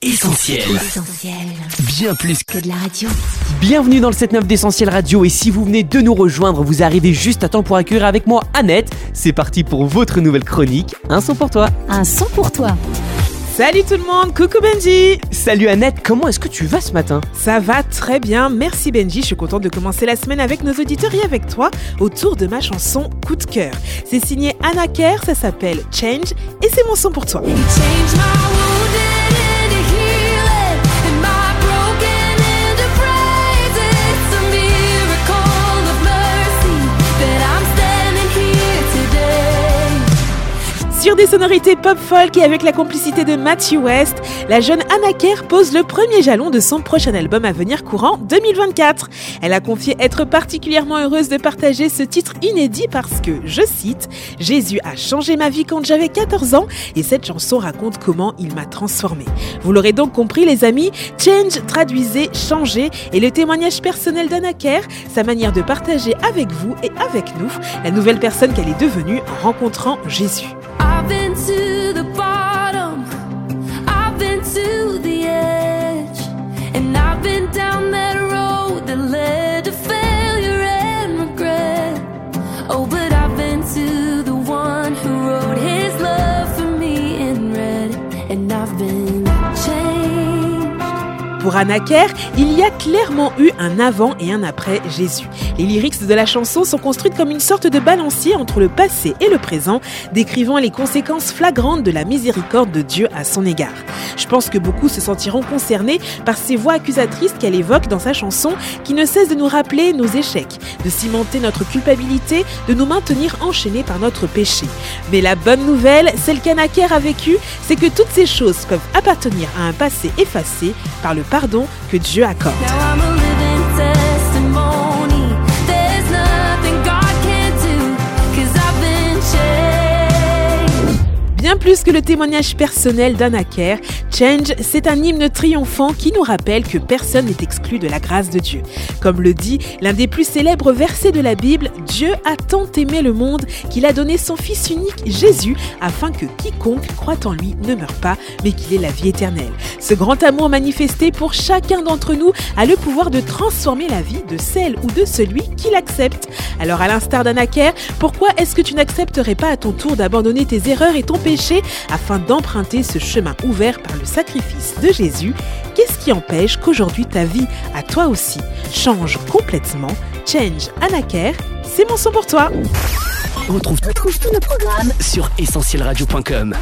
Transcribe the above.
Essentiel. Essentiel. Bien plus Que de la radio. Bienvenue dans le 7-9 d'Essentiel Radio et si vous venez de nous rejoindre, vous arrivez juste à temps pour accueillir avec moi Annette. C'est parti pour votre nouvelle chronique, un son pour toi. Un son pour toi. Salut tout le monde, coucou Benji Salut Annette, comment est-ce que tu vas ce matin? Ça va très bien, merci Benji, je suis contente de commencer la semaine avec nos auditeurs et avec toi autour de ma chanson Coup de cœur. C'est signé Anna Kerr, ça s'appelle Change et c'est mon son pour toi. Change Sur des sonorités pop-folk et avec la complicité de Matthew West, la jeune Anna Kerr pose le premier jalon de son prochain album à venir courant 2024. Elle a confié être particulièrement heureuse de partager ce titre inédit parce que, je cite, Jésus a changé ma vie quand j'avais 14 ans et cette chanson raconte comment il m'a transformée. Vous l'aurez donc compris les amis, Change traduisait changer et le témoignage personnel d'Anna Kerr, sa manière de partager avec vous et avec nous la nouvelle personne qu'elle est devenue en rencontrant Jésus. The defense. Pour Anna Kerr, il y a clairement eu un avant et un après Jésus. Les lyrics de la chanson sont construites comme une sorte de balancier entre le passé et le présent, décrivant les conséquences flagrantes de la miséricorde de Dieu à son égard. Je pense que beaucoup se sentiront concernés par ces voix accusatrices qu'elle évoque dans sa chanson, qui ne cessent de nous rappeler nos échecs, de cimenter notre culpabilité, de nous maintenir enchaînés par notre péché. Mais la bonne nouvelle, celle qu'Anna Kerr a vécue, c'est que toutes ces choses peuvent appartenir à un passé effacé par le que Dieu accorde. Bien plus que le témoignage personnel d'Anna Kerr, Change, c'est un hymne triomphant qui nous rappelle que personne n'est exclu de la grâce de Dieu. Comme le dit l'un des plus célèbres versets de la Bible, Dieu a tant aimé le monde qu'il a donné son Fils unique, Jésus, afin que quiconque croit en lui ne meure pas, mais qu'il ait la vie éternelle. Ce grand amour manifesté pour chacun d'entre nous a le pouvoir de transformer la vie de celle ou de celui qui l'accepte. Alors à l'instar d'Anna Kerr, pourquoi est-ce que tu n'accepterais pas à ton tour d'abandonner tes erreurs et ton péché? Afin d'emprunter ce chemin ouvert par le sacrifice de Jésus. Qu'est-ce qui empêche qu'aujourd'hui ta vie, à toi aussi, change complètement? Change Anna Kerr, c'est mon son pour toi. On Retrouve tous nos programmes sur essentielradio.com.